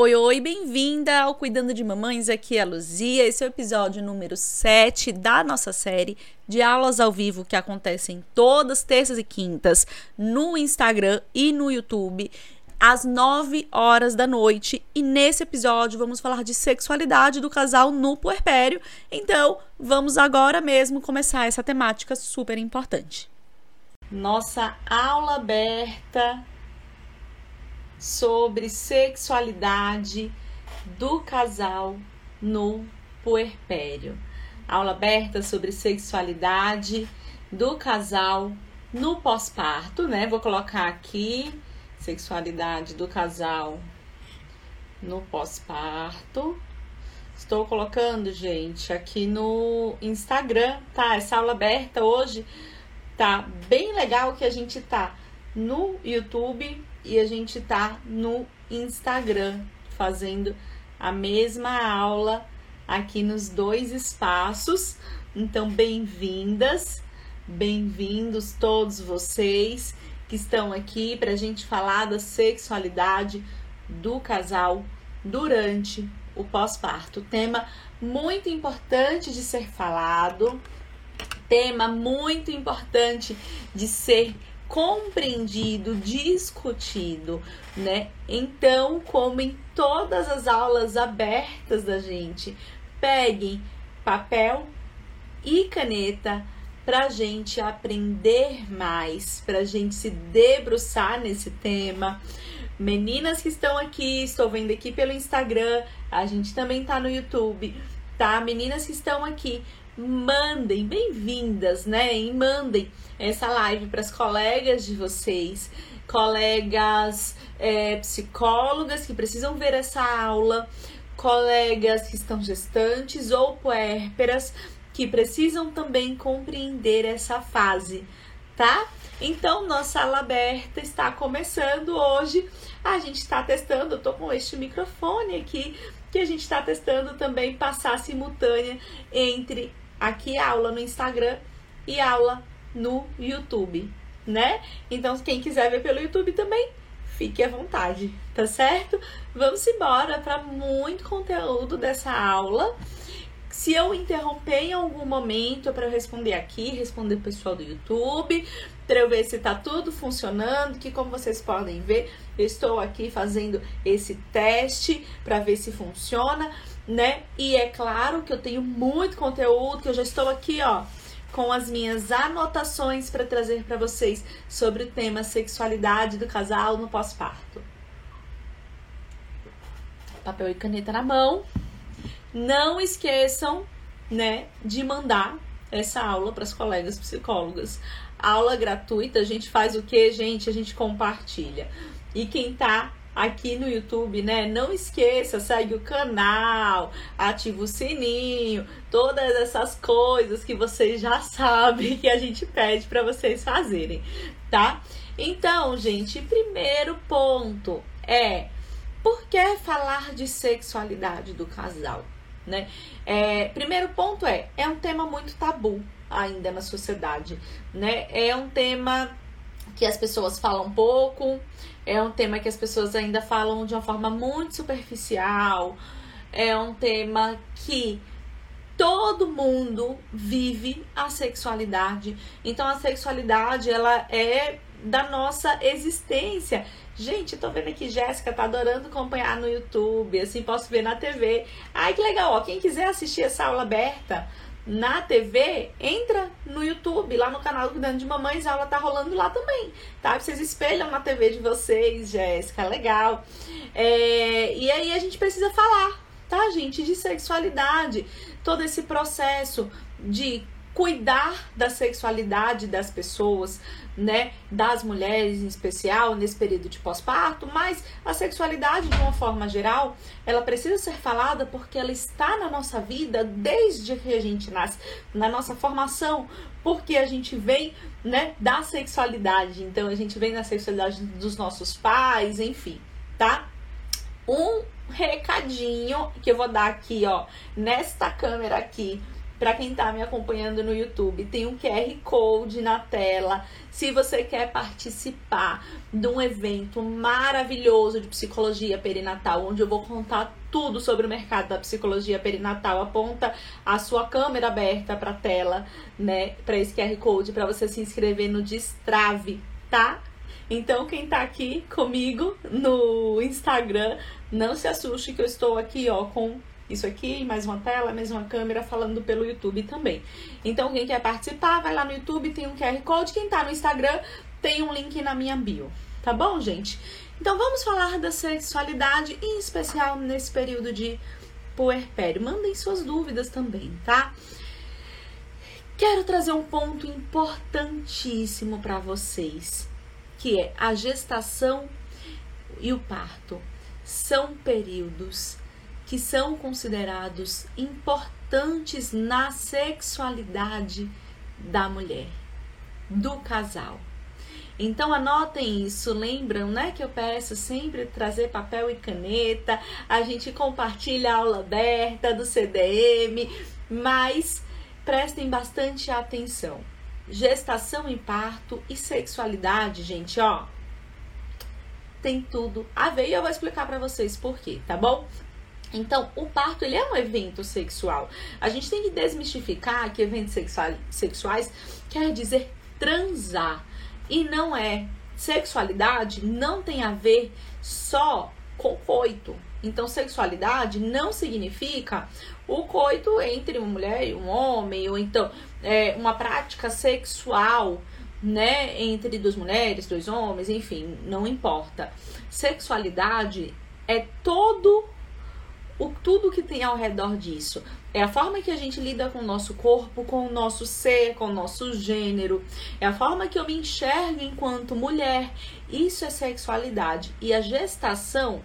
Oi, oi, bem-vinda ao Cuidando de Mamães, aqui é a Luzia. Esse é o episódio número 7 da nossa série de aulas ao vivo que acontecem todas terças e quintas no Instagram e no YouTube às 9 horas da noite. E nesse episódio vamos falar de sexualidade do casal no puerpério. Então, vamos agora mesmo começar essa temática super importante. Nossa aula aberta sobre sexualidade do casal no puerpério. Aula aberta sobre sexualidade do casal no pós-parto, né? Vou colocar aqui sexualidade do casal no pós-parto. Estou colocando, gente, aqui no Instagram, tá? Essa aula aberta hoje tá bem legal que a gente tá no YouTube e a gente tá no Instagram fazendo a mesma aula aqui nos dois espaços. Então, bem-vindas, bem-vindos todos vocês que estão aqui para a gente falar da sexualidade do casal durante o pós-parto. Tema muito importante de ser falado, tema muito importante de ser compreendido, discutido, né? Então, como em todas as aulas abertas da gente, peguem papel e caneta para gente aprender mais, para gente se debruçar nesse tema. Meninas que estão aqui, estou vendo aqui pelo Instagram, a gente também tá no YouTube, tá? Meninas que estão aqui, mandem, bem-vindas, né? E mandem essa live para as colegas de vocês, colegas é, psicólogas que precisam ver essa aula, colegas que estão gestantes ou puérperas que precisam também compreender essa fase, tá? Então, nossa sala aberta está começando hoje. A gente está testando, eu tô com este microfone aqui, que a gente está testando também passar simultânea entre aqui a aula no Instagram e aula no YouTube, né? Então, quem quiser ver pelo YouTube também, fique à vontade, tá certo? Vamos embora para muito conteúdo dessa aula. Se eu interromper em algum momento para eu responder aqui, responder o pessoal do YouTube, para eu ver se está tudo funcionando, que como vocês podem ver, eu estou aqui fazendo esse teste para ver se funciona, né? E é claro que eu tenho muito conteúdo, que eu já estou aqui, ó, com as minhas anotações para trazer para vocês sobre o tema sexualidade do casal no pós-parto. Papel e caneta na mão. Não esqueçam, né, de mandar essa aula para as colegas psicólogas. Aula gratuita, a gente faz o que, gente? A gente compartilha. E quem tá aqui no YouTube, né? Não esqueça, segue o canal, ativa o sininho, todas essas coisas que vocês já sabem que a gente pede para vocês fazerem, tá? Então, gente, primeiro ponto é por que falar de sexualidade do casal? né? É, primeiro ponto é, é um tema muito tabu ainda na sociedade, né? É um tema que as pessoas falam pouco, é um tema que as pessoas ainda falam de uma forma muito superficial, é um tema que todo mundo vive a sexualidade. Então a sexualidade ela é da nossa existência. Gente, tô vendo aqui, Jéssica tá adorando acompanhar no YouTube, assim, posso ver na TV. Ai, que legal, ó, quem quiser assistir essa aula aberta na TV, entra no YouTube, lá no canal do Cuidando de Mamães, a aula tá rolando lá também, tá? Vocês espelham na TV de vocês, Jéssica, legal. É, e aí a gente precisa falar, tá, gente, de sexualidade, todo esse processo de cuidar da sexualidade das pessoas, né, das mulheres em especial nesse período de pós-parto, mas a sexualidade de uma forma geral, ela precisa ser falada porque ela está na nossa vida desde que a gente nasce, na nossa formação, porque a gente vem, né, da sexualidade. Então a gente vem da sexualidade dos nossos pais, enfim, tá? Um recadinho que eu vou dar aqui, ó, nesta câmera aqui para quem está me acompanhando no YouTube, tem um QR Code na tela. Se você quer participar de um evento maravilhoso de psicologia perinatal, onde eu vou contar tudo sobre o mercado da psicologia perinatal, aponta a sua câmera aberta para a tela, né, para esse QR Code para você se inscrever no Destrave, tá? Então, quem tá aqui comigo no Instagram, não se assuste que eu estou aqui, ó, com isso aqui, mais uma tela, mais uma câmera falando pelo YouTube também. Então, quem quer participar, vai lá no YouTube, tem um QR Code. Quem tá no Instagram, tem um link na minha bio. Tá bom, gente? Então, vamos falar da sexualidade, em especial nesse período de puerpério. Mandem suas dúvidas também, tá? Quero trazer um ponto importantíssimo para vocês que é a gestação e o parto. São períodos que são considerados importantes na sexualidade da mulher, do casal. Então anotem isso, lembram, né, que eu peço sempre trazer papel e caneta, a gente compartilha a aula aberta do CDM, mas prestem bastante atenção gestação e parto e sexualidade, gente, ó, tem tudo a ver e eu vou explicar para vocês por quê, tá bom? Então, o parto ele é um evento sexual. A gente tem que desmistificar que eventos sexuais, quer dizer transar e não é. Sexualidade não tem a ver só com coito. Então, sexualidade não significa o coito entre uma mulher e um homem, ou então é, uma prática sexual, né, entre duas mulheres, dois homens, enfim, não importa. Sexualidade é todo o tudo que tem ao redor disso. É a forma que a gente lida com o nosso corpo, com o nosso ser, com o nosso gênero. É a forma que eu me enxergo enquanto mulher. Isso é sexualidade. E a gestação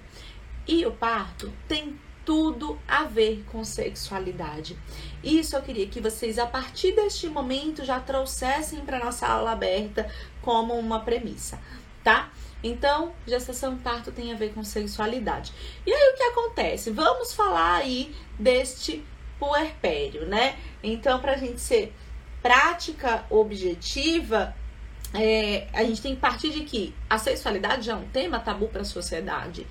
e o parto tem tudo a ver com sexualidade. Isso eu queria que vocês, a partir deste momento, já trouxessem para nossa aula aberta como uma premissa, tá? Então, gestação parto tem a ver com sexualidade. E aí o que acontece? Vamos falar aí deste puerpério, né? Então, para a gente ser prática objetiva, é, a gente tem que partir de que a sexualidade já é um tema tabu para a sociedade.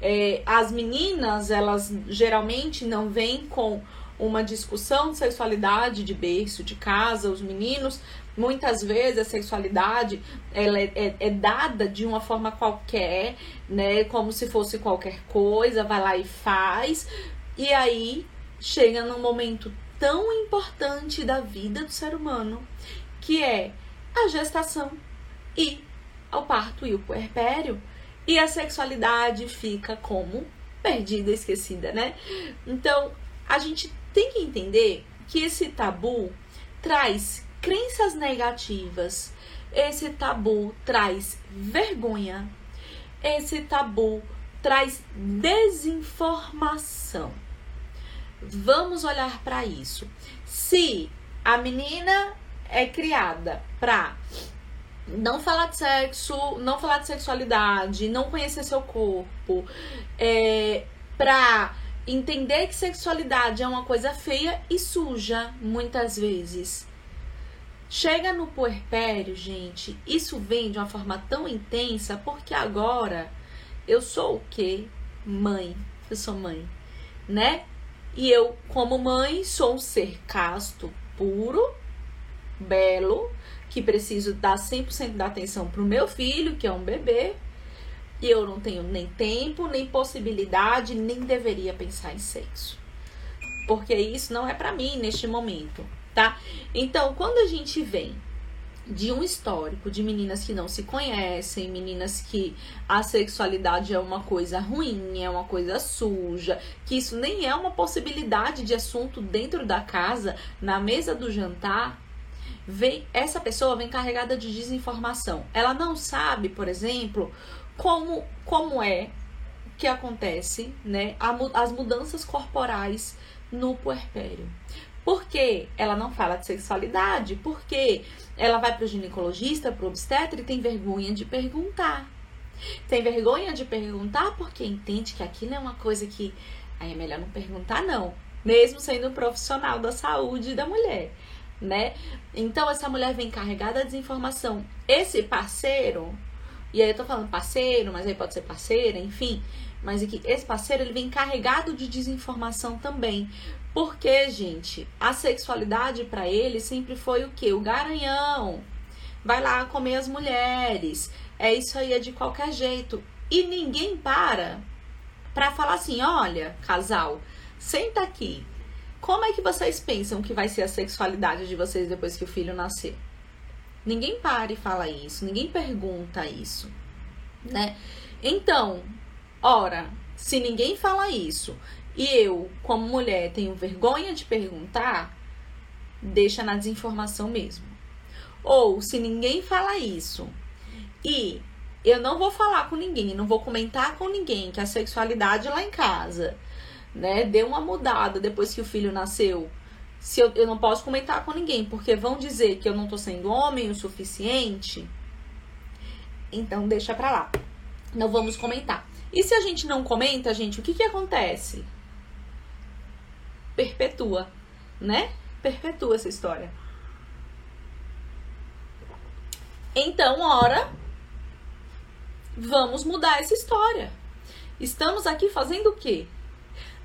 É, as meninas, elas geralmente não vêm com uma discussão de sexualidade de berço, de casa. Os meninos, muitas vezes, a sexualidade ela é, é, é, dada de uma forma qualquer, né? Como se fosse qualquer coisa, vai lá e faz. E aí chega num momento tão importante da vida do ser humano, que é a gestação e o parto e o puerpério e a sexualidade fica como perdida, esquecida, né? Então, a gente tem que entender que esse tabu traz crenças negativas, esse tabu traz vergonha, esse tabu traz desinformação. Vamos olhar para isso. Se a menina é criada para não falar de sexo, não falar de sexualidade, não conhecer seu corpo, é, pra entender que sexualidade é uma coisa feia e suja, muitas vezes. Chega no puerpério, gente, isso vem de uma forma tão intensa porque agora eu sou o quê? Mãe. Eu sou mãe, né? E eu, como mãe, sou um ser casto, puro, belo, que preciso dar 100% da atenção para o meu filho, que é um bebê, e eu não tenho nem tempo, nem possibilidade, nem deveria pensar em sexo. Porque isso não é para mim neste momento, tá? Então, quando a gente vem de um histórico de meninas que não se conhecem, meninas que a sexualidade é uma coisa ruim, é uma coisa suja, que isso nem é uma possibilidade de assunto dentro da casa, na mesa do jantar, vem essa pessoa vem carregada de desinformação. Ela não sabe, por exemplo, como como é que acontece, né, as mudanças corporais no puerpério. Por que ela não fala de sexualidade? Porque ela vai para o ginecologista, para o obstetra e tem vergonha de perguntar. Tem vergonha de perguntar porque entende que aquilo é uma coisa que aí é melhor não perguntar não mesmo sendo um profissional da saúde da mulher, né? Então essa mulher vem carregada de desinformação. Esse parceiro, e aí eu tô falando parceiro, mas aí pode ser parceira, enfim, mas aqui, esse parceiro ele vem carregado de desinformação também. Porque, gente, a sexualidade para ele sempre foi o que? O garanhão. Vai lá comer as mulheres. É isso aí, é de qualquer jeito. E ninguém para para falar assim: olha, casal, senta aqui. Como é que vocês pensam que vai ser a sexualidade de vocês depois que o filho nascer? Ninguém para e fala isso, ninguém pergunta isso, né? Então, ora, se ninguém fala isso e eu, como mulher, tenho vergonha de perguntar, deixa na desinformação mesmo. Ou se ninguém fala isso e eu não vou falar com ninguém, não vou comentar com ninguém que a sexualidade lá em casa, né, deu uma mudada depois que o filho nasceu. Se eu, eu não posso comentar com ninguém, porque vão dizer que eu não tô sendo homem o suficiente. Então deixa pra lá. Não vamos comentar. E se a gente não comenta, gente, o que que acontece? Perpetua, né? Perpetua essa história. Então, ora, vamos mudar essa história. Estamos aqui fazendo o quê?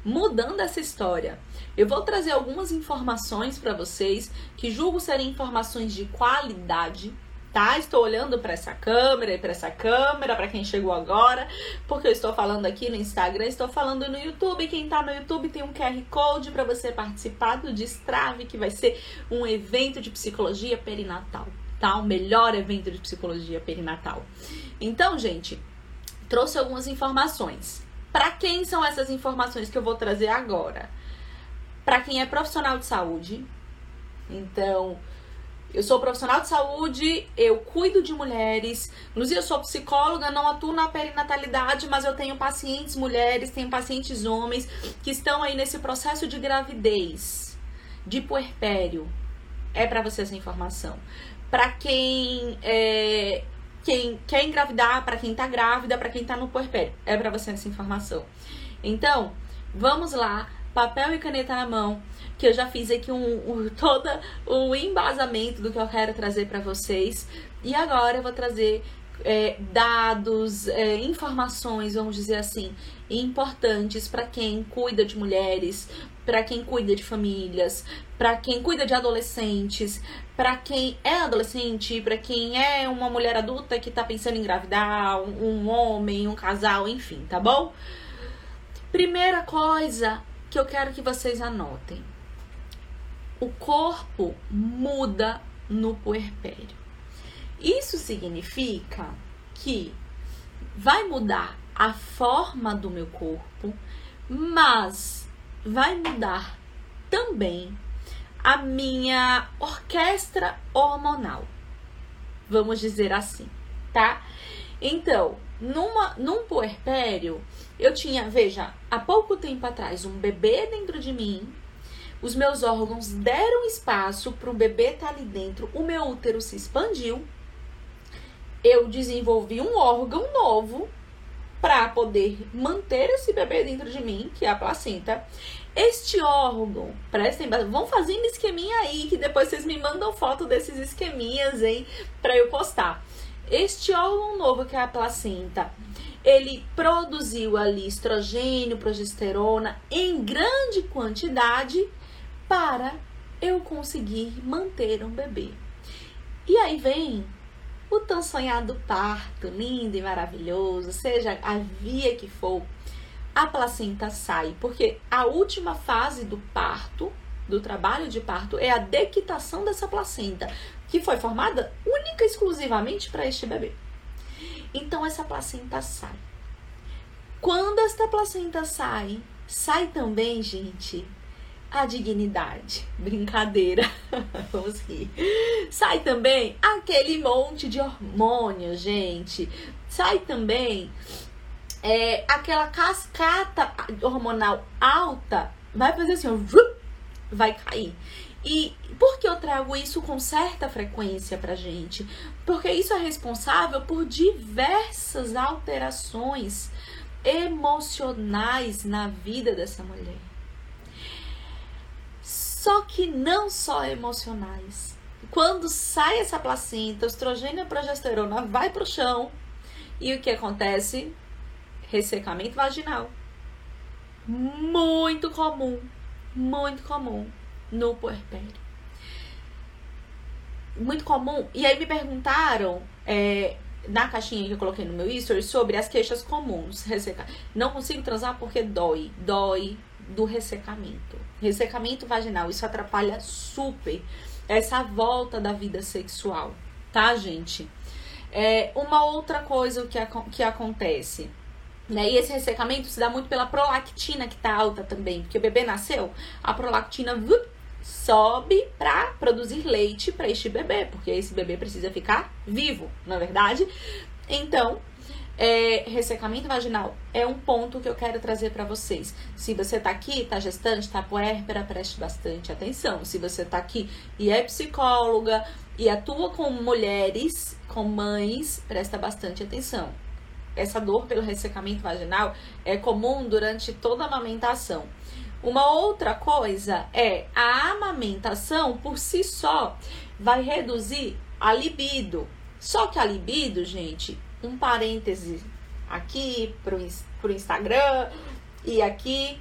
Mudando essa história. Eu vou trazer algumas informações para vocês que julgo serem informações de qualidade, tá? Estou olhando para essa câmera e para essa câmera, para quem chegou agora, porque eu estou falando aqui no Instagram, estou falando no YouTube. Quem tá no YouTube tem um QR Code para você participar do Destrave, que vai ser um evento de psicologia perinatal tá? O melhor evento de psicologia perinatal. Então, gente, trouxe algumas informações. Para quem são essas informações que eu vou trazer agora? Para quem é profissional de saúde. Então, eu sou profissional de saúde, eu cuido de mulheres. Inclusive, eu sou psicóloga, não atuo na perinatalidade, mas eu tenho pacientes mulheres, tenho pacientes homens que estão aí nesse processo de gravidez, de puerpério. É para você essa informação para quem é, quem quer engravidar, para quem tá grávida, para quem tá no puerpério. É para você essa informação. Então, vamos lá, papel e caneta na mão, que eu já fiz aqui um, um todo o embasamento do que eu quero trazer para vocês. E agora eu vou trazer é, dados, é, informações, vamos dizer assim, importantes para quem cuida de mulheres, para quem cuida de famílias, para quem cuida de adolescentes, para quem é adolescente, para quem é uma mulher adulta que tá pensando em engravidar, um, um homem, um casal, enfim, tá bom? Primeira coisa que eu quero que vocês anotem. O corpo muda no puerpério. Isso significa que vai mudar a forma do meu corpo, mas vai mudar também a minha orquestra hormonal. Vamos dizer assim, tá? Então, numa, num puerpério, eu tinha, veja, há pouco tempo atrás, um bebê dentro de mim. Os meus órgãos deram espaço para o bebê estar tá ali dentro. O meu útero se expandiu. Eu desenvolvi um órgão novo para poder manter esse bebê dentro de mim, que é a placenta. Este órgão, prestem, vão fazendo esqueminha aí, que depois vocês me mandam foto desses esqueminhas, hein, para eu postar. Este órgão novo que é a placenta, ele produziu ali estrogênio, progesterona em grande quantidade para eu conseguir manter um bebê. E aí vem o tão sonhado parto, lindo e maravilhoso, seja a via que for, a placenta sai, porque a última fase do parto, do trabalho de parto, é a dequitação dessa placenta, que foi formada única e exclusivamente para este bebê. Então essa placenta sai. Quando esta placenta sai, sai também, gente, a dignidade. Brincadeira. Vamos rir. Sai também aquele monte de hormônio, gente. Sai também é, aquela cascata hormonal alta. Vai fazer assim, ó, vai cair. E por que eu trago isso com certa frequência pra gente? Porque isso é responsável por diversas alterações emocionais na vida dessa mulher. Só que não só emocionais. Quando sai essa placenta, estrogênio e progesterona vai para o chão e o que acontece? Ressecamento vaginal. Muito comum, muito comum no puerpério. Muito comum. E aí me perguntaram é, na caixinha que eu coloquei no meu history sobre as queixas comuns. Resseca... Não consigo transar porque dói. Dói do ressecamento. Ressecamento vaginal. Isso atrapalha super essa volta da vida sexual, tá, gente? É, uma outra coisa que, que acontece. Né? E esse ressecamento se dá muito pela prolactina que tá alta também, porque o bebê nasceu, a prolactina sobe para produzir leite para este bebê, porque esse bebê precisa ficar vivo, na é verdade. Então, é, ressecamento vaginal é um ponto que eu quero trazer para vocês. Se você tá aqui, tá gestante, tá puérpera, preste bastante atenção. Se você tá aqui e é psicóloga e atua com mulheres, com mães, presta bastante atenção. Essa dor pelo ressecamento vaginal é comum durante toda a amamentação. Uma outra coisa é a amamentação por si só vai reduzir a libido. Só que a libido, gente, um parêntese aqui para o Instagram e aqui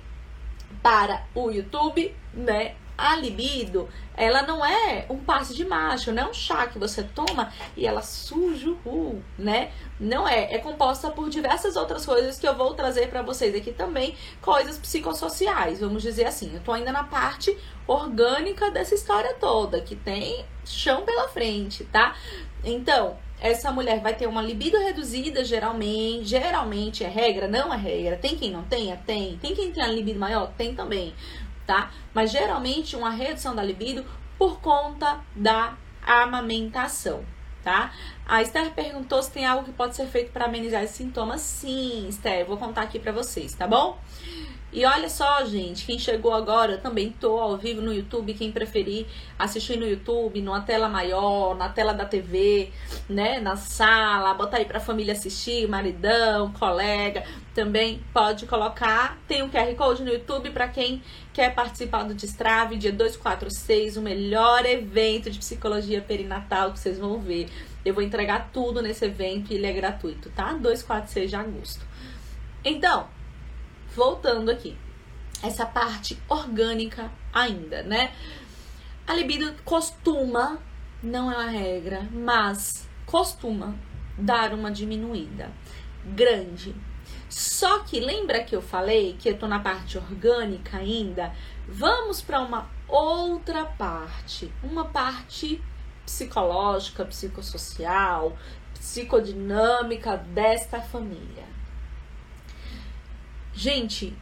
para o YouTube, né? A libido, ela não é um passe de macho, não é um chá que você toma e ela suja o ru, né? Não é, é composta por diversas outras coisas que eu vou trazer para vocês aqui também, coisas psicossociais, vamos dizer assim. Eu tô ainda na parte orgânica dessa história toda, que tem chão pela frente, tá? Então, essa mulher vai ter uma libido reduzida, geralmente. Geralmente é regra, não é regra. Tem quem não tenha? Tem. Tem quem tem a libido maior? Tem também tá? Mas geralmente uma redução da libido por conta da amamentação, tá? A Esther perguntou se tem algo que pode ser feito para amenizar esses sintomas. Sim, Esther, vou contar aqui para vocês, tá bom? E olha só, gente, quem chegou agora, também tô ao vivo no YouTube, quem preferir assistir no YouTube, numa tela maior, na tela da TV, né, na sala, botar aí pra família assistir, maridão, colega, também pode colocar. Tem um QR Code no YouTube para quem quer participar do Destrave, dia 246, o melhor evento de psicologia perinatal que vocês vão ver. Eu vou entregar tudo nesse evento e ele é gratuito, tá? 246 de agosto. Então, voltando aqui, essa parte orgânica ainda, né? A libido costuma, não é uma regra, mas costuma dar uma diminuída grande. Só que lembra que eu falei que eu tô na parte orgânica ainda? Vamos para uma outra parte, uma parte psicológica, psicossocial, psicodinâmica desta família. Gente,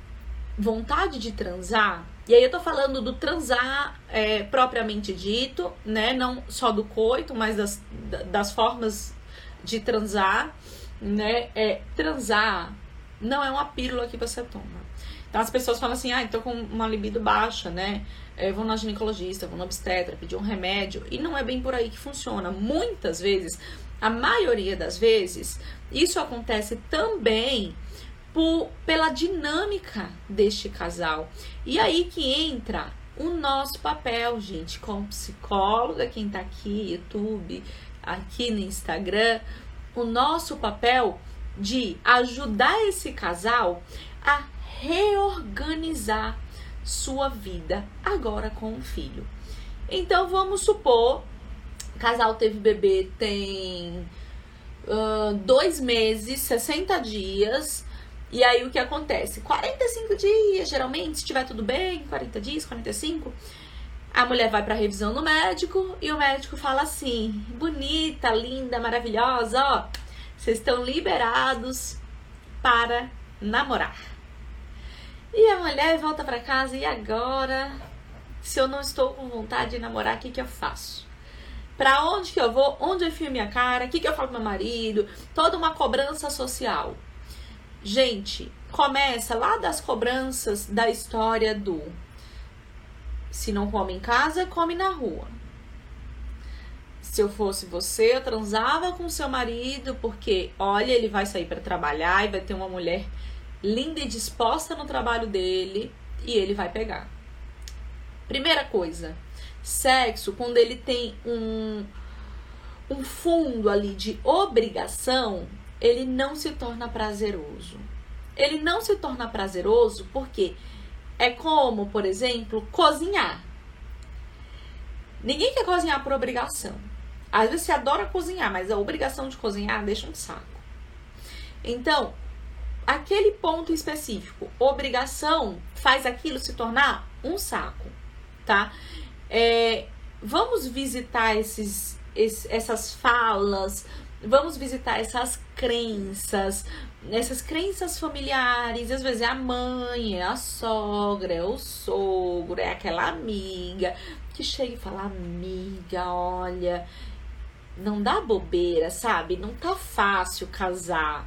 vontade de transar, e aí eu tô falando do transar é, propriamente dito, né? Não só do coito, mas das, das formas de transar, né? É, transar não é uma pílula que você toma. Então as pessoas falam assim, ah, tô com uma libido baixa, né? É, vou na ginecologista, vou no obstetra, pedir um remédio. E não é bem por aí que funciona. Muitas vezes, a maioria das vezes, isso acontece também por, pela dinâmica deste casal. E aí que entra o nosso papel, gente, como psicóloga, quem tá aqui, YouTube, aqui no Instagram, o nosso papel de ajudar esse casal a reorganizar sua vida agora com o filho. Então vamos supor, casal teve bebê tem uh, dois meses, 60 dias, e aí o que acontece? 45 dias, geralmente, se tiver tudo bem, 40 dias, 45, a mulher vai para revisão no médico e o médico fala assim: bonita, linda, maravilhosa, ó, vocês estão liberados para namorar. E a mulher volta para casa e agora, se eu não estou com vontade de namorar, o que, que eu faço? Para onde que eu vou? Onde eu enfio minha cara? O que, que eu falo pro meu marido? Toda uma cobrança social. Gente, começa lá das cobranças da história do se não come em casa, come na rua. Se eu fosse você, eu transava com seu marido, porque olha, ele vai sair para trabalhar e vai ter uma mulher linda e disposta no trabalho dele e ele vai pegar. Primeira coisa, sexo, quando ele tem um, um fundo ali de obrigação, ele não se torna prazeroso. Ele não se torna prazeroso porque é como, por exemplo, cozinhar. Ninguém quer cozinhar por obrigação. Às vezes você adora cozinhar, mas a obrigação de cozinhar deixa um saco. Então, aquele ponto específico, obrigação, faz aquilo se tornar um saco, tá? É, vamos visitar esses, esses, essas falas, vamos visitar essas crenças, essas crenças familiares, às vezes é a mãe, é a sogra, é o sogro, é aquela amiga que chega e fala: Amiga, olha, não dá bobeira, sabe? Não tá fácil casar.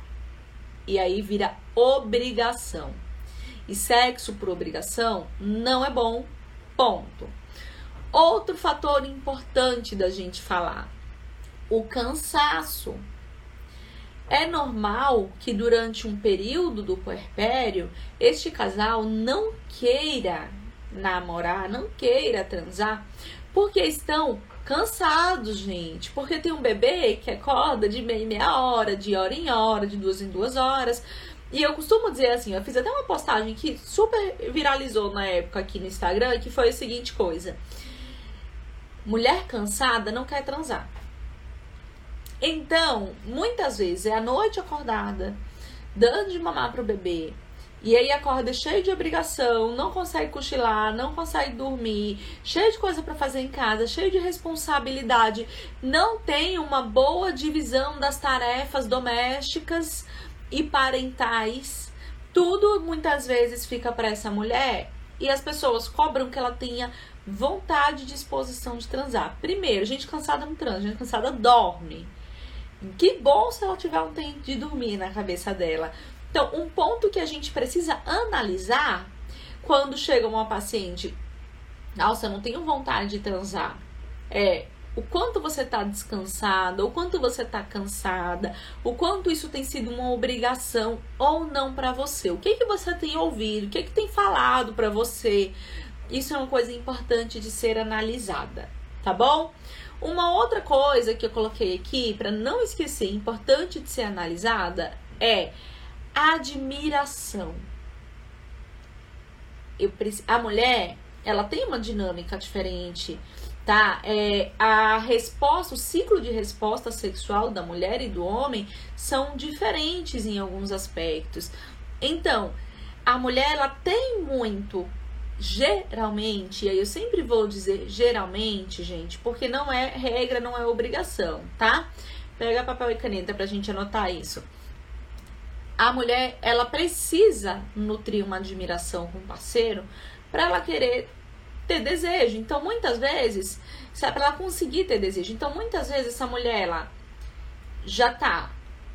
E aí vira obrigação. E sexo por obrigação não é bom. Ponto. Outro fator importante da gente falar: o cansaço. É normal que durante um período do puerpério este casal não queira namorar, não queira transar, porque estão cansados, gente. Porque tem um bebê que acorda de meia em meia hora, de hora em hora, de duas em duas horas. E eu costumo dizer assim, eu fiz até uma postagem que super viralizou na época aqui no Instagram, que foi a seguinte coisa. Mulher cansada não quer transar. Então, muitas vezes é a noite acordada, dando de mamar pro bebê, e aí acorda cheio de obrigação, não consegue cochilar, não consegue dormir, cheio de coisa para fazer em casa, cheio de responsabilidade, não tem uma boa divisão das tarefas domésticas e parentais. Tudo muitas vezes fica para essa mulher e as pessoas cobram que ela tenha vontade e disposição de transar. Primeiro, gente cansada não transa, gente cansada dorme. Que bom se ela tiver um tempo de dormir na cabeça dela. Então, um ponto que a gente precisa analisar quando chega uma paciente, nossa, eu não tenho vontade de transar, é o quanto você está descansada, o quanto você está cansada, o quanto isso tem sido uma obrigação ou não para você. O que que você tem ouvido, o que que tem falado para você? Isso é uma coisa importante de ser analisada, tá bom? Uma outra coisa que eu coloquei aqui para não esquecer, importante de ser analisada é admiração. Eu, a mulher, ela tem uma dinâmica diferente, tá? É, a resposta, o ciclo de resposta sexual da mulher e do homem são diferentes em alguns aspectos. Então, a mulher, ela tem muito geralmente, e aí eu sempre vou dizer geralmente, gente, porque não é regra, não é obrigação, tá? Pega papel e caneta pra gente anotar isso a mulher ela precisa nutrir uma admiração com o parceiro para ela querer ter desejo. Então, muitas vezes, para ela conseguir ter desejo. Então, muitas vezes essa mulher ela já tá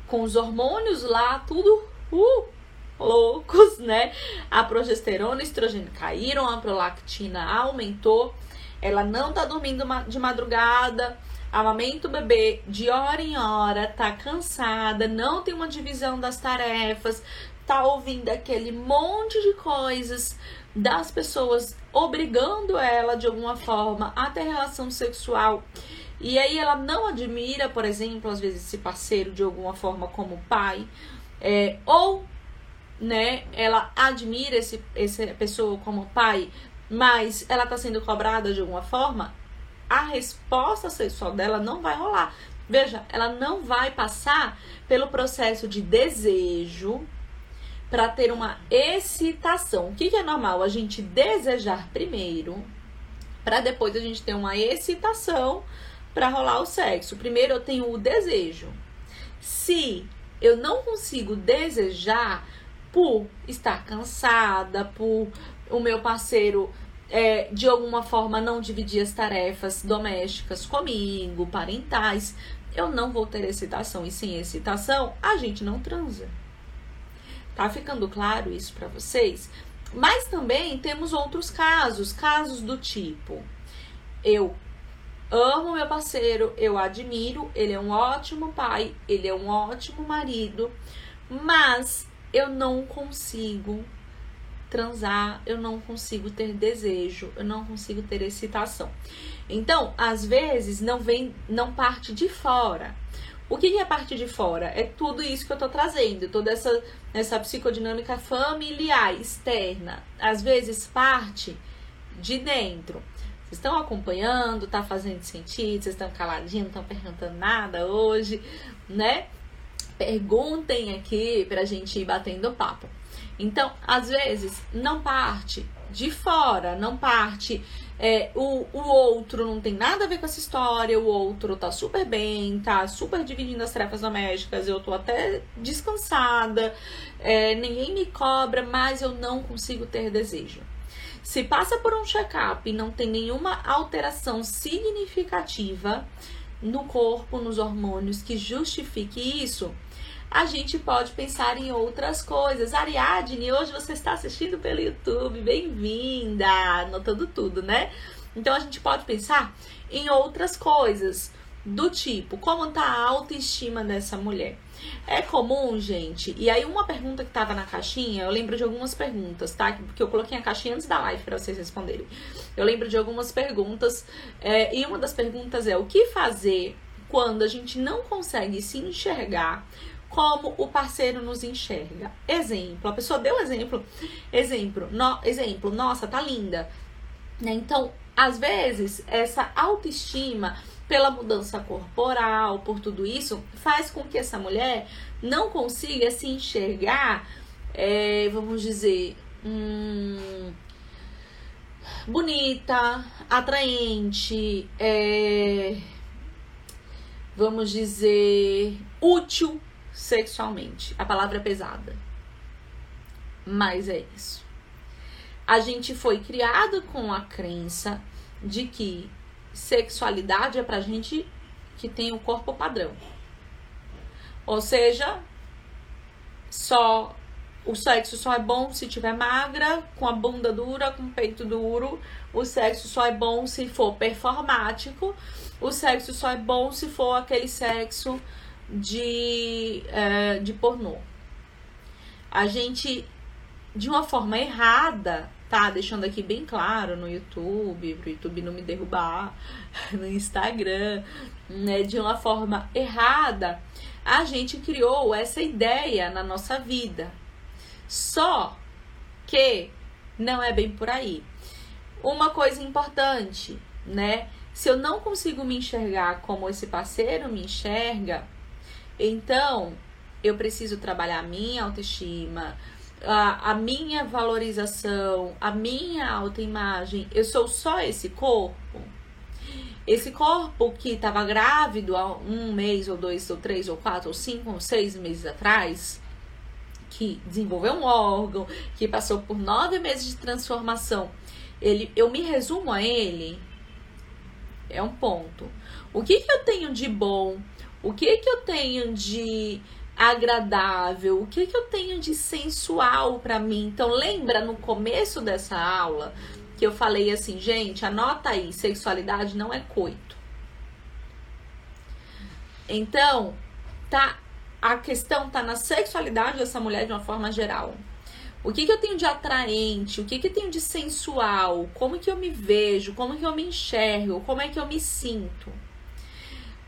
com os hormônios lá tudo uh, loucos, né? A progesterona e o estrogênio caíram, a prolactina aumentou, ela não tá dormindo de madrugada, amamenta o bebê de hora em hora, tá cansada, não tem uma divisão das tarefas, tá ouvindo aquele monte de coisas das pessoas obrigando ela de alguma forma a ter relação sexual. E aí ela não admira, por exemplo, às vezes esse parceiro de alguma forma como pai, é, ou né, ela admira esse, essa pessoa como pai, mas ela está sendo cobrada de alguma forma, a resposta sexual dela não vai rolar. Veja, ela não vai passar pelo processo de desejo para ter uma excitação. O que, que é normal? A gente desejar primeiro, para depois a gente ter uma excitação para rolar o sexo. Primeiro eu tenho o desejo. Se eu não consigo desejar por estar cansada, por o meu parceiro é, de alguma forma não dividir as tarefas domésticas comigo, parentais, eu não vou ter excitação. E sem excitação, a gente não transa. Tá ficando claro isso para vocês? Mas também temos outros casos, casos do tipo: eu amo meu parceiro, eu admiro, ele é um ótimo pai, ele é um ótimo marido, mas eu não consigo transar, eu não consigo ter desejo, eu não consigo ter excitação. Então, às vezes não vem, não parte de fora. O que é parte de fora? É tudo isso que eu tô trazendo, toda essa, essa psicodinâmica familiar, externa. Às vezes parte de dentro. Vocês estão acompanhando, tá fazendo sentido, vocês estão caladinhos, não estão perguntando nada hoje, né? Perguntem aqui pra gente ir batendo papo. Então, às vezes, não parte de fora, não parte. É, o, o outro não tem nada a ver com essa história, o outro tá super bem, tá super dividindo as tarefas domésticas, eu tô até descansada, é, ninguém me cobra, mas eu não consigo ter desejo. Se passa por um check-up e não tem nenhuma alteração significativa no corpo, nos hormônios que justifique isso, a gente pode pensar em outras coisas. Ariadne, hoje você está assistindo pelo YouTube, bem-vinda, anotando tudo, né? Então a gente pode pensar em outras coisas, do tipo, como está a autoestima dessa mulher? É comum, gente. E aí, uma pergunta que tava na caixinha, eu lembro de algumas perguntas, tá? Porque eu coloquei a caixinha antes da live para vocês responderem. Eu lembro de algumas perguntas. É, e uma das perguntas é: o que fazer quando a gente não consegue se enxergar como o parceiro nos enxerga? Exemplo, a pessoa deu exemplo. Exemplo, no, exemplo, nossa, tá linda. Né? Então, às vezes, essa autoestima pela mudança corporal, por tudo isso, faz com que essa mulher não consiga se enxergar, é, vamos dizer, hum, bonita, atraente, é, vamos dizer, útil sexualmente. A palavra é pesada. Mas é isso. A gente foi criado com a crença de que sexualidade é pra gente que tem o corpo padrão. Ou seja, só o sexo só é bom se tiver magra, com a bunda dura, com o peito duro. O sexo só é bom se for performático. O sexo só é bom se for aquele sexo de, é, de pornô. A gente, de uma forma errada, tá? Deixando aqui bem claro no YouTube, pro YouTube não me derrubar, no Instagram, né? De uma forma errada, a gente criou essa ideia na nossa vida. Só que não é bem por aí. Uma coisa importante, né? Se eu não consigo me enxergar como esse parceiro me enxerga, então eu preciso trabalhar minha autoestima, a, a minha valorização, a minha autoimagem, eu sou só esse corpo? Esse corpo que estava grávido há um mês, ou dois, ou três, ou quatro, ou cinco, ou seis meses atrás, que desenvolveu um órgão, que passou por nove meses de transformação, ele, eu me resumo a ele, é um ponto. O que, que eu tenho de bom? O que, que eu tenho de agradável, o que, que eu tenho de sensual para mim. Então, lembra no começo dessa aula que eu falei assim, gente, anota aí, sexualidade não é coito. Então, tá a questão tá na sexualidade dessa mulher de uma forma geral. O que, que eu tenho de atraente? O que, que eu tenho de sensual? Como que eu me vejo? Como que eu me enxergo? Como é que eu me sinto?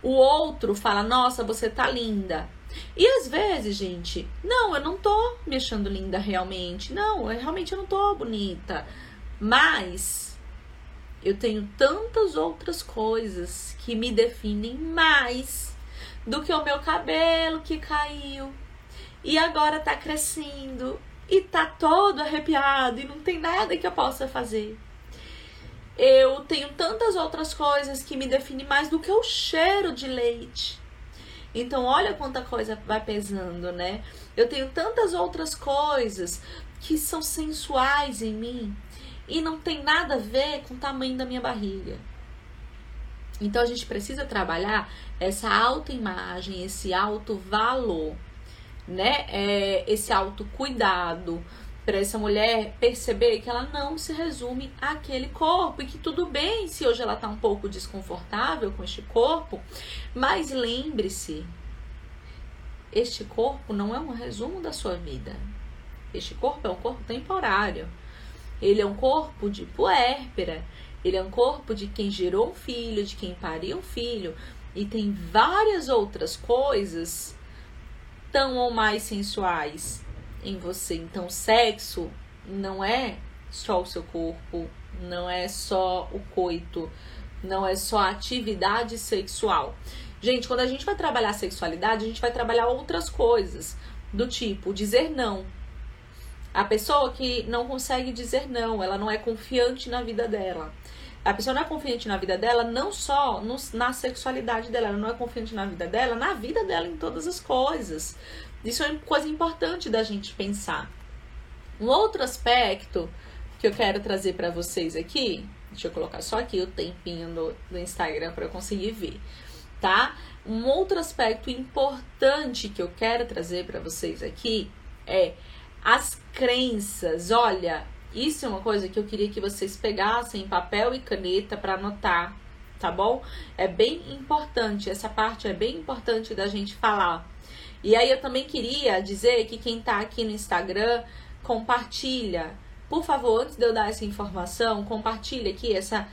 O outro fala: Nossa, você tá linda. E às vezes, gente, não, eu não tô me achando linda realmente. Não, eu, realmente eu não tô bonita. Mas eu tenho tantas outras coisas que me definem mais do que o meu cabelo que caiu e agora tá crescendo e tá todo arrepiado e não tem nada que eu possa fazer. Eu tenho tantas outras coisas que me definem mais do que o cheiro de leite. Então, olha quanta coisa vai pesando, né? Eu tenho tantas outras coisas que são sensuais em mim e não tem nada a ver com o tamanho da minha barriga. Então, a gente precisa trabalhar essa autoimagem, esse alto valor, né? É, esse autocuidado para essa mulher perceber que ela não se resume àquele corpo e que tudo bem se hoje ela está um pouco desconfortável com este corpo, mas lembre-se, este corpo não é um resumo da sua vida. Este corpo é um corpo temporário. Ele é um corpo de puérpera. Ele é um corpo de quem gerou um filho, de quem pariu um filho. E tem várias outras coisas tão ou mais sensuais em você. Então, sexo não é só o seu corpo, não é só o coito, não é só a atividade sexual. Gente, quando a gente vai trabalhar sexualidade, a gente vai trabalhar outras coisas, do tipo dizer não. A pessoa que não consegue dizer não, ela não é confiante na vida dela. A pessoa não é confiante na vida dela, não só no, na sexualidade dela, ela não é confiante na vida dela, na vida dela em todas as coisas. Isso é uma coisa importante da gente pensar. Um outro aspecto que eu quero trazer para vocês aqui, deixa eu colocar só aqui o tempinho do, do Instagram para eu conseguir ver, tá? Um outro aspecto importante que eu quero trazer para vocês aqui é as crenças. Olha, isso é uma coisa que eu queria que vocês pegassem papel e caneta para anotar, tá bom? É bem importante, essa parte é bem importante da gente falar. E aí eu também queria dizer que quem tá aqui no Instagram, compartilha. Por favor, antes de eu dar essa informação, compartilha aqui essa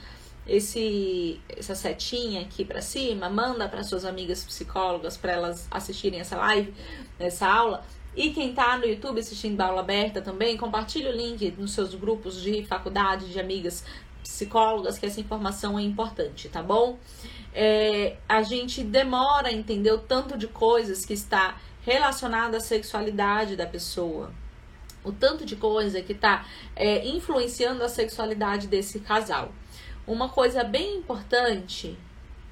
esse essa setinha aqui para cima, manda para suas amigas psicólogas para elas assistirem essa live, essa aula. E quem tá no YouTube assistindo a aula aberta também, compartilha o link nos seus grupos de faculdade, de amigas psicólogas, que essa informação é importante, tá bom? É, a gente demora a entender o tanto de coisas que está relacionada à sexualidade da pessoa. O tanto de coisa que está é, influenciando a sexualidade desse casal. Uma coisa bem importante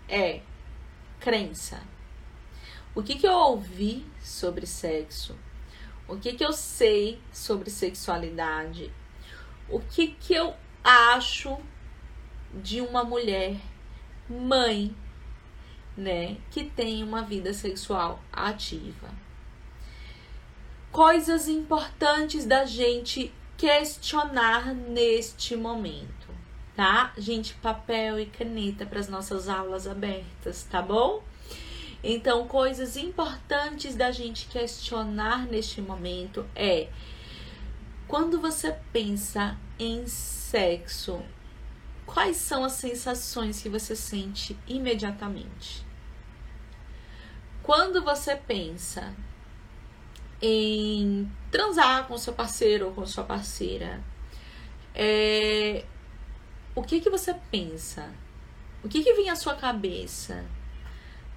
é crença. O que, que eu ouvi sobre sexo? O que, que eu sei sobre sexualidade? O que, que eu acho de uma mulher mãe, né, que tem uma vida sexual ativa? Coisas importantes da gente questionar neste momento tá? Gente, papel e caneta para as nossas aulas abertas, tá bom? Então, coisas importantes da gente questionar neste momento é quando você pensa em sexo, quais são as sensações que você sente imediatamente? Quando você pensa em transar com seu parceiro ou com sua parceira, é, o que que você pensa? O que que vem à sua cabeça?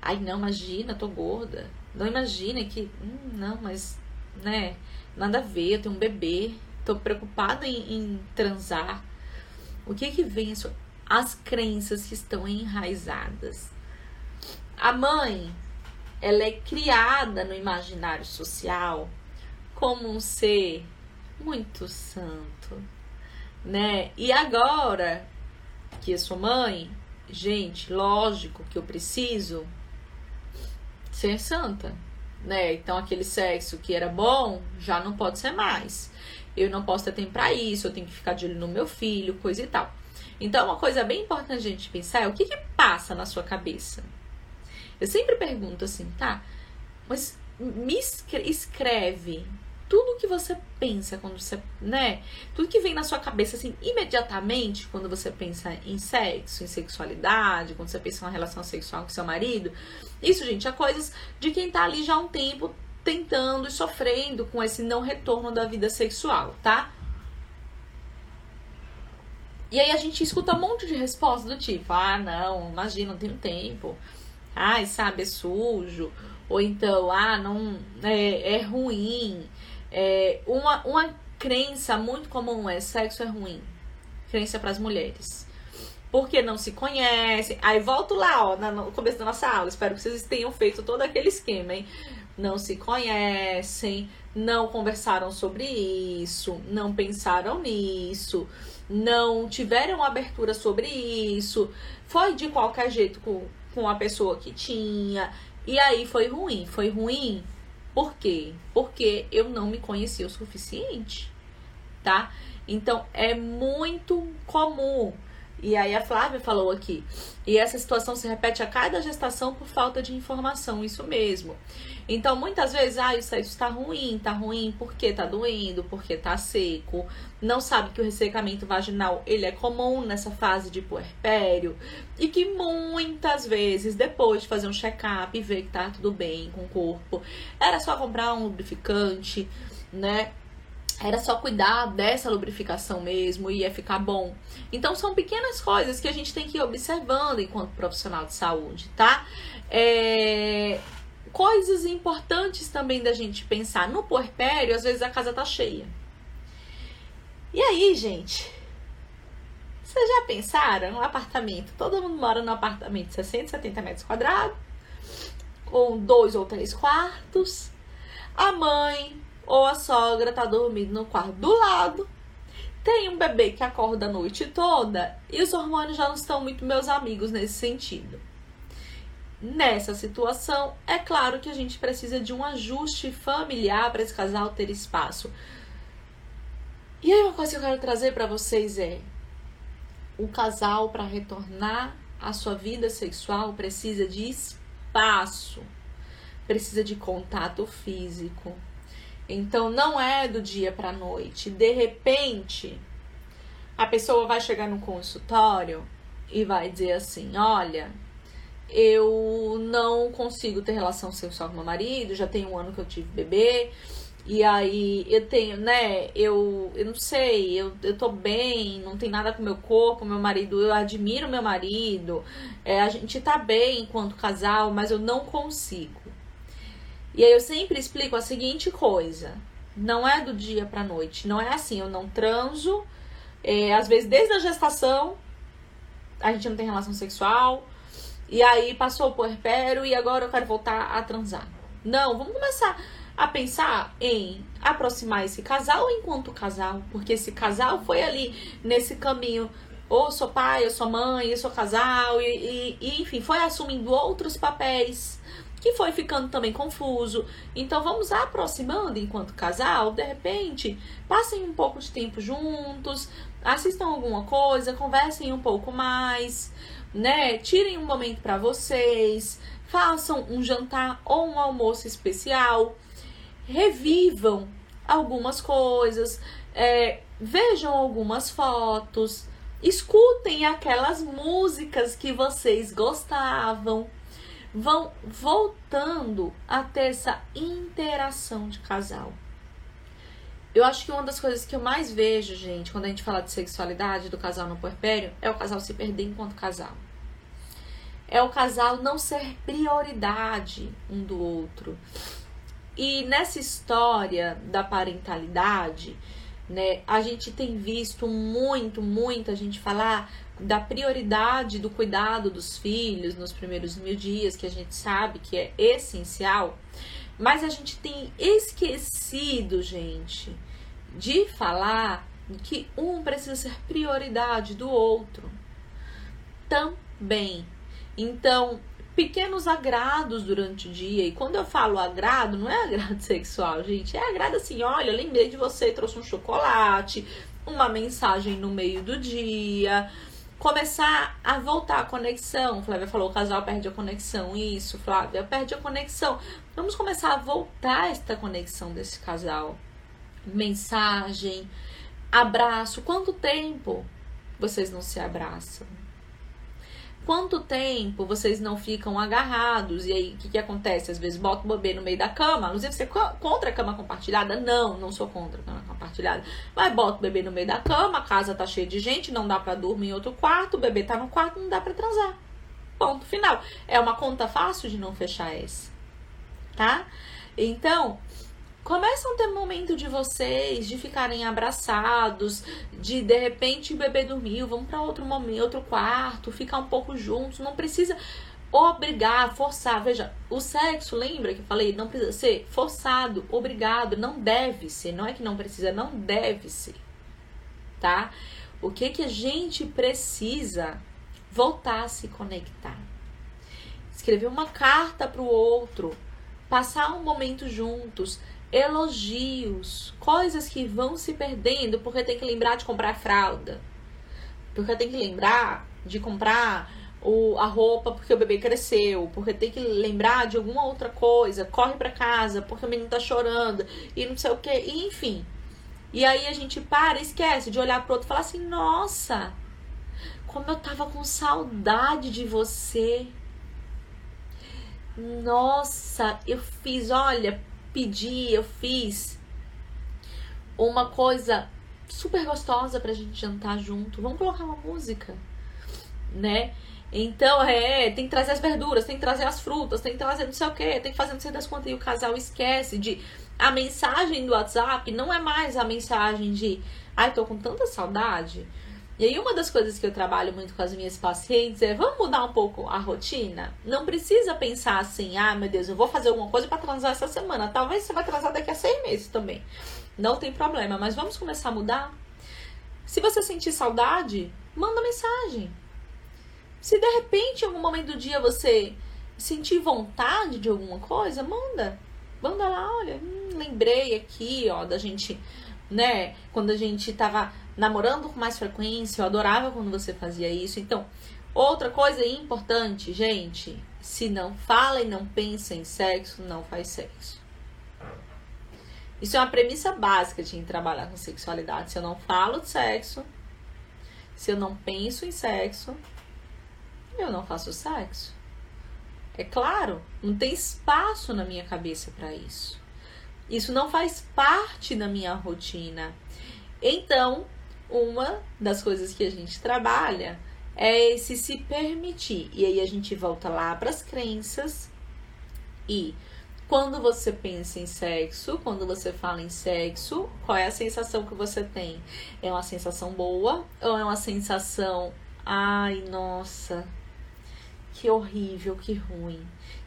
Ai, não, imagina, tô gorda. Não imagina que, hum, não, mas, né, nada a ver, eu tenho um bebê, tô preocupada em, em transar. O que que vem. As crenças que estão enraizadas. A mãe, ela é criada no imaginário social como um ser muito santo, né? E agora que eu sou mãe, gente, lógico que eu preciso ser santa, né? Então aquele sexo que era bom já não pode ser mais. Eu não posso ter tempo para isso, eu tenho que ficar de olho no meu filho, coisa e tal. Então uma coisa bem importante a gente pensar é o que que passa na sua cabeça. Eu sempre pergunto assim, tá? Mas me escreve tudo que você pensa quando você, né? Tudo que vem na sua cabeça assim imediatamente quando você pensa em sexo, em sexualidade, quando você pensa em uma relação sexual com seu marido. Isso, gente, é coisas de quem tá ali já há um tempo tentando e sofrendo com esse não retorno da vida sexual, tá? E aí a gente escuta um monte de respostas do tipo: "Ah, não, imagina, não tenho tempo". Ai, sabe, é sujo. Ou então, ah, não é, é ruim é, uma, uma crença muito comum é sexo é ruim. Crença para as mulheres. Porque não se conhecem. Aí volto lá, ó, no começo da nossa aula. Espero que vocês tenham feito todo aquele esquema, hein? Não se conhecem, não conversaram sobre isso, não pensaram nisso, não tiveram abertura sobre isso. Foi de qualquer jeito com, com a pessoa que tinha. E aí foi ruim. Foi ruim por quê? Porque eu não me conhecia o suficiente, tá? Então é muito comum E aí a Flávia falou aqui. E essa situação se repete a cada gestação por falta de informação, isso mesmo. Então, muitas vezes, ah, o sexo está ruim, tá ruim porque tá doendo, porque tá seco. Não sabe que o ressecamento vaginal, ele é comum nessa fase de puerpério e que muitas vezes, depois de fazer um check-up e ver que tá tudo bem com o corpo, era só comprar um lubrificante, né? Era só cuidar dessa lubrificação mesmo e ia ficar bom. Então são pequenas coisas que a gente tem que ir observando enquanto profissional de saúde, tá? É... Coisas importantes também da gente pensar. No puerpério, às vezes a casa tá cheia. E aí, gente? Vocês já pensaram no apartamento? Todo mundo mora num apartamento de 60, 70 metros quadrados, com dois ou três quartos. A mãe ou a sogra tá dormindo no quarto do lado. Tem um bebê que acorda a noite toda e os hormônios já não estão muito meus amigos nesse sentido. Nessa situação, é claro que a gente precisa de um ajuste familiar para esse casal ter espaço. E aí uma coisa que eu quero trazer para vocês é: o casal para retornar à sua vida sexual precisa de espaço, precisa de contato físico, então não é do dia para noite. De repente, a pessoa vai chegar no consultório e vai dizer assim: "Olha, eu não consigo ter relação sexual com meu marido, já tem um ano que eu tive bebê, e aí eu tenho, né, eu, eu não sei, eu, eu tô bem, não tem nada com meu corpo, meu marido, eu admiro meu marido, é, a gente tá bem enquanto casal, mas eu não consigo. E aí eu sempre explico a seguinte coisa: não é do dia para noite, não é assim, eu não transo, é, às vezes desde a gestação a gente não tem relação sexual, e aí passou o puerpério e agora eu quero voltar a transar. Não, vamos começar a pensar em aproximar esse casal enquanto casal, porque esse casal foi ali nesse caminho ou sou pai, eu sou mãe, eu sou casal, e, e, e, enfim, foi assumindo outros papéis que foi ficando também confuso. Então vamos aproximando enquanto casal, de repente, passem um pouco de tempo juntos, assistam alguma coisa, conversem um pouco mais, né? Tirem um momento para vocês, façam um jantar ou um almoço especial, revivam algumas coisas, é, vejam algumas fotos, escutem aquelas músicas que vocês gostavam vão voltando a ter essa interação de casal. Eu acho que uma das coisas que eu mais vejo, gente, quando a gente fala de sexualidade do casal no puerpério, é o casal se perder enquanto casal. É o casal não ser prioridade um do outro. E nessa história da parentalidade, né, a gente tem visto muito, muito a gente falar da prioridade do cuidado dos filhos nos primeiros mil dias, que a gente sabe que é essencial, mas a gente tem esquecido, gente, de falar que um precisa ser prioridade do outro também. Então, pequenos agrados durante o dia. E quando eu falo agrado, não é agrado sexual, gente. É agrado assim: olha, lembrei de você, trouxe um chocolate, uma mensagem no meio do dia, começar a voltar a conexão. Flávia falou, o casal perde a conexão. Isso, Flávia, perde a conexão. Vamos começar a voltar esta conexão desse casal. Mensagem, abraço. Quanto tempo vocês não se abraçam? Quanto tempo vocês não ficam agarrados? E aí, o que, que acontece? Às vezes bota o bebê no meio da cama. Inclusive, você é contra a cama compartilhada? Não, não sou contra a cama compartilhada. Mas bota o bebê no meio da cama, a casa tá cheia de gente, não dá para dormir em outro quarto, o bebê tá no quarto, não dá para transar. Ponto final. É uma conta fácil de não fechar essa. Tá? Então, Começam a ter momento de vocês, de ficarem abraçados, de de repente o bebê dormiu, vamos para outro momento, outro quarto, ficar um pouco juntos. Não precisa obrigar, forçar. Veja, o sexo, lembra que eu falei? Não precisa ser forçado, obrigado, não deve ser. Não é que não precisa, não deve ser. Tá? O que que a gente precisa voltar a se conectar? Escrever uma carta para o outro, passar um momento juntos, elogios, coisas que vão se perdendo porque tem que lembrar de comprar fralda. porque tem que lembrar de comprar o, a roupa porque o bebê cresceu, porque tem que lembrar de alguma outra coisa, corre para casa porque o menino tá chorando e não sei o que, enfim. E aí a gente para, esquece de olhar pro outro e falar assim: "Nossa, como eu tava com saudade de você. Nossa, eu fiz, olha, pedi, eu fiz uma coisa super gostosa pra gente jantar junto. Vamos colocar uma música, né? Então, é, tem que trazer as verduras, tem que trazer as frutas, tem que trazer não sei o que, tem que fazer não sei das quantas. E o casal esquece de. A mensagem do WhatsApp não é mais a mensagem de. Ai, tô com tanta saudade. E aí, uma das coisas que eu trabalho muito com as minhas pacientes é: vamos mudar um pouco a rotina? Não precisa pensar assim, ah, meu Deus, eu vou fazer alguma coisa para transar essa semana. Talvez você vai transar daqui a seis meses também. Não tem problema, mas vamos começar a mudar? Se você sentir saudade, manda mensagem. Se de repente, em algum momento do dia, você sentir vontade de alguma coisa, manda. Manda lá, olha, hum, lembrei aqui, ó, da gente, né, quando a gente tava namorando com mais frequência, eu adorava quando você fazia isso. Então, outra coisa importante, gente, se não fala e não pensa em sexo, não faz sexo. Isso é uma premissa básica de trabalhar com sexualidade. Se eu não falo de sexo, se eu não penso em sexo, eu não faço sexo. É claro, não tem espaço na minha cabeça para isso. Isso não faz parte da minha rotina. Então, uma das coisas que a gente trabalha é esse se permitir. E aí a gente volta lá para as crenças e quando você pensa em sexo, quando você fala em sexo, qual é a sensação que você tem? É uma sensação boa ou é uma sensação, ai, nossa, que horrível, que ruim,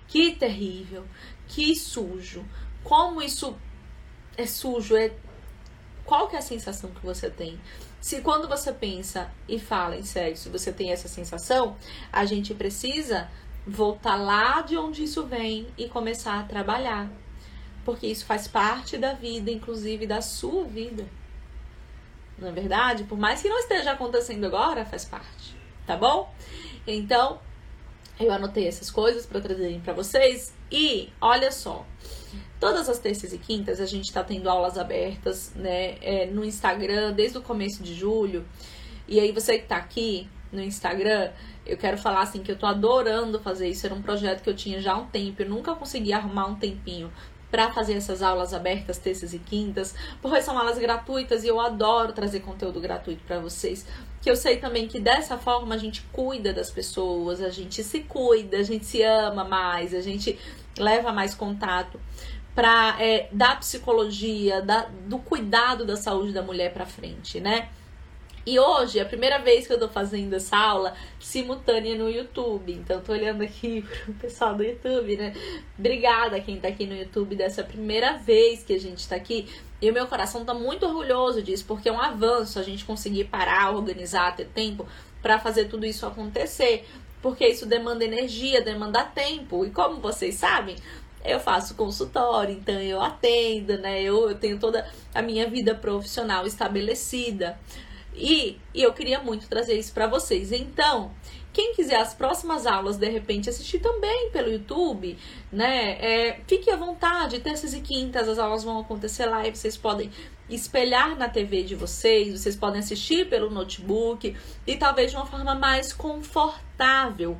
que terrível, que sujo. Como isso é sujo? É qual que é a sensação que você tem? Se quando você pensa e fala em sexo, você tem essa sensação, a gente precisa voltar lá de onde isso vem e começar a trabalhar. Porque isso faz parte da vida, inclusive da sua vida. Não é verdade? Por mais que não esteja acontecendo agora, faz parte. Tá bom? Então, eu anotei essas coisas para trazerem para vocês. E olha só, todas as terças e quintas a gente está tendo aulas abertas, né, é, no Instagram desde o começo de julho. E aí você que está aqui no Instagram, eu quero falar assim que eu tô adorando fazer isso. Era um projeto que eu tinha já há um tempo. Eu nunca consegui arrumar um tempinho para fazer essas aulas abertas terças e quintas, porque são aulas gratuitas e eu adoro trazer conteúdo gratuito para vocês. Que eu sei também que dessa forma a gente cuida das pessoas, a gente se cuida, a gente se ama mais, a gente leva mais contato para é, dar psicologia, da, do cuidado da saúde da mulher para frente, né? E hoje é a primeira vez que eu tô fazendo essa aula simultânea no YouTube. Então, tô olhando aqui pro pessoal do YouTube, né? Obrigada quem tá aqui no YouTube dessa primeira vez que a gente tá aqui. E o meu coração tá muito orgulhoso disso, porque é um avanço a gente conseguir parar, organizar, ter tempo para fazer tudo isso acontecer. Porque isso demanda energia, demanda tempo. E como vocês sabem, eu faço consultório, então eu atendo, né? Eu, eu tenho toda a minha vida profissional estabelecida. E, e eu queria muito trazer isso para vocês. Então, quem quiser as próximas aulas, de repente, assistir também pelo YouTube, né? É, fique à vontade, terças e quintas as aulas vão acontecer lá e vocês podem espelhar na TV de vocês, vocês podem assistir pelo notebook e talvez de uma forma mais confortável,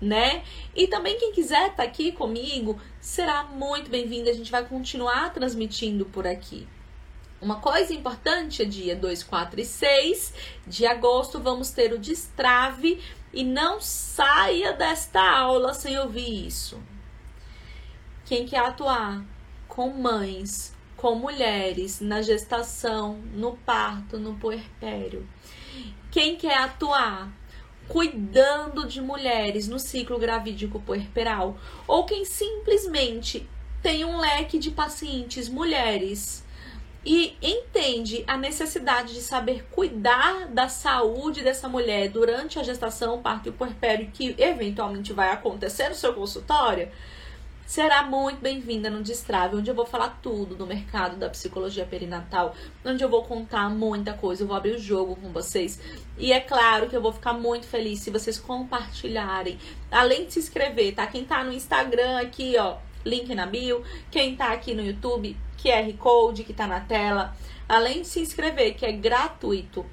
né? E também quem quiser estar tá aqui comigo será muito bem-vindo, a gente vai continuar transmitindo por aqui. Uma coisa importante é dia 2, 4 e 6 de agosto vamos ter o destrave e não saia desta aula sem ouvir isso. Quem quer atuar com mães, com mulheres na gestação, no parto, no puerpério. Quem quer atuar cuidando de mulheres no ciclo gravídico puerperal. Ou quem simplesmente tem um leque de pacientes mulheres e entende a necessidade de saber cuidar da saúde dessa mulher durante a gestação, parto e puerpério que eventualmente vai acontecer no seu consultório, será muito bem-vinda no Destrave, onde eu vou falar tudo do mercado da psicologia perinatal, onde eu vou contar muita coisa, eu vou abrir o jogo com vocês. E é claro que eu vou ficar muito feliz se vocês compartilharem, além de se inscrever, tá? Quem tá no Instagram aqui, ó, link na bio, quem tá aqui no YouTube, QR Code que tá na tela, além de se inscrever, que é gratuito,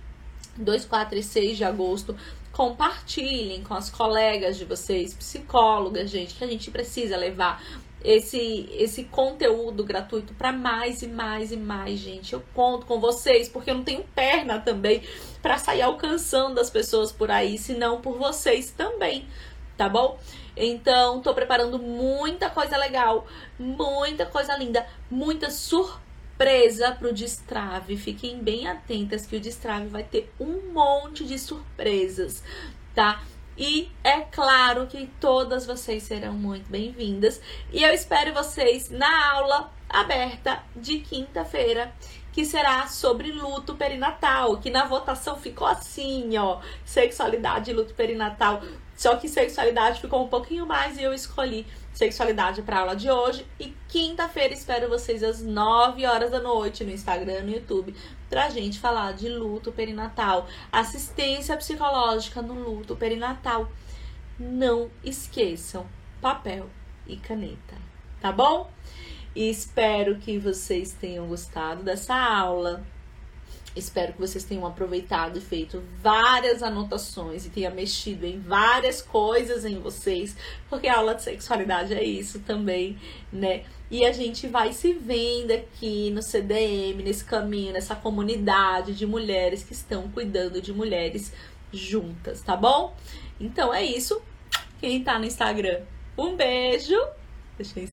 2, 4 e 6 de agosto, compartilhem com as colegas de vocês, psicólogas, gente, que a gente precisa levar esse esse conteúdo gratuito para mais e mais e mais gente. Eu conto com vocês porque eu não tenho perna também para sair alcançando as pessoas por aí, senão por vocês também, tá bom? Então, tô preparando muita coisa legal, muita coisa linda, muita surpresa surpresa para o Destrave. Fiquem bem atentas que o Destrave vai ter um monte de surpresas, tá? E é claro que todas vocês serão muito bem-vindas. E eu espero vocês na aula aberta de quinta-feira, que será sobre luto perinatal, que na votação ficou assim, ó, sexualidade e luto perinatal. Só que sexualidade ficou um pouquinho mais e eu escolhi sexualidade para aula de hoje. E quinta-feira espero vocês às 9 horas da noite no Instagram, no YouTube, pra gente falar de luto perinatal, assistência psicológica no luto perinatal. Não esqueçam papel e caneta, tá bom? E espero que vocês tenham gostado dessa aula. Espero que vocês tenham aproveitado e feito várias anotações e tenha mexido em várias coisas em vocês, porque a aula de sexualidade é isso também, né? E a gente vai se vendo aqui no CDM, nesse caminho, nessa comunidade de mulheres que estão cuidando de mulheres juntas, tá bom? Então é isso. Quem tá no Instagram, um beijo. Deixa eu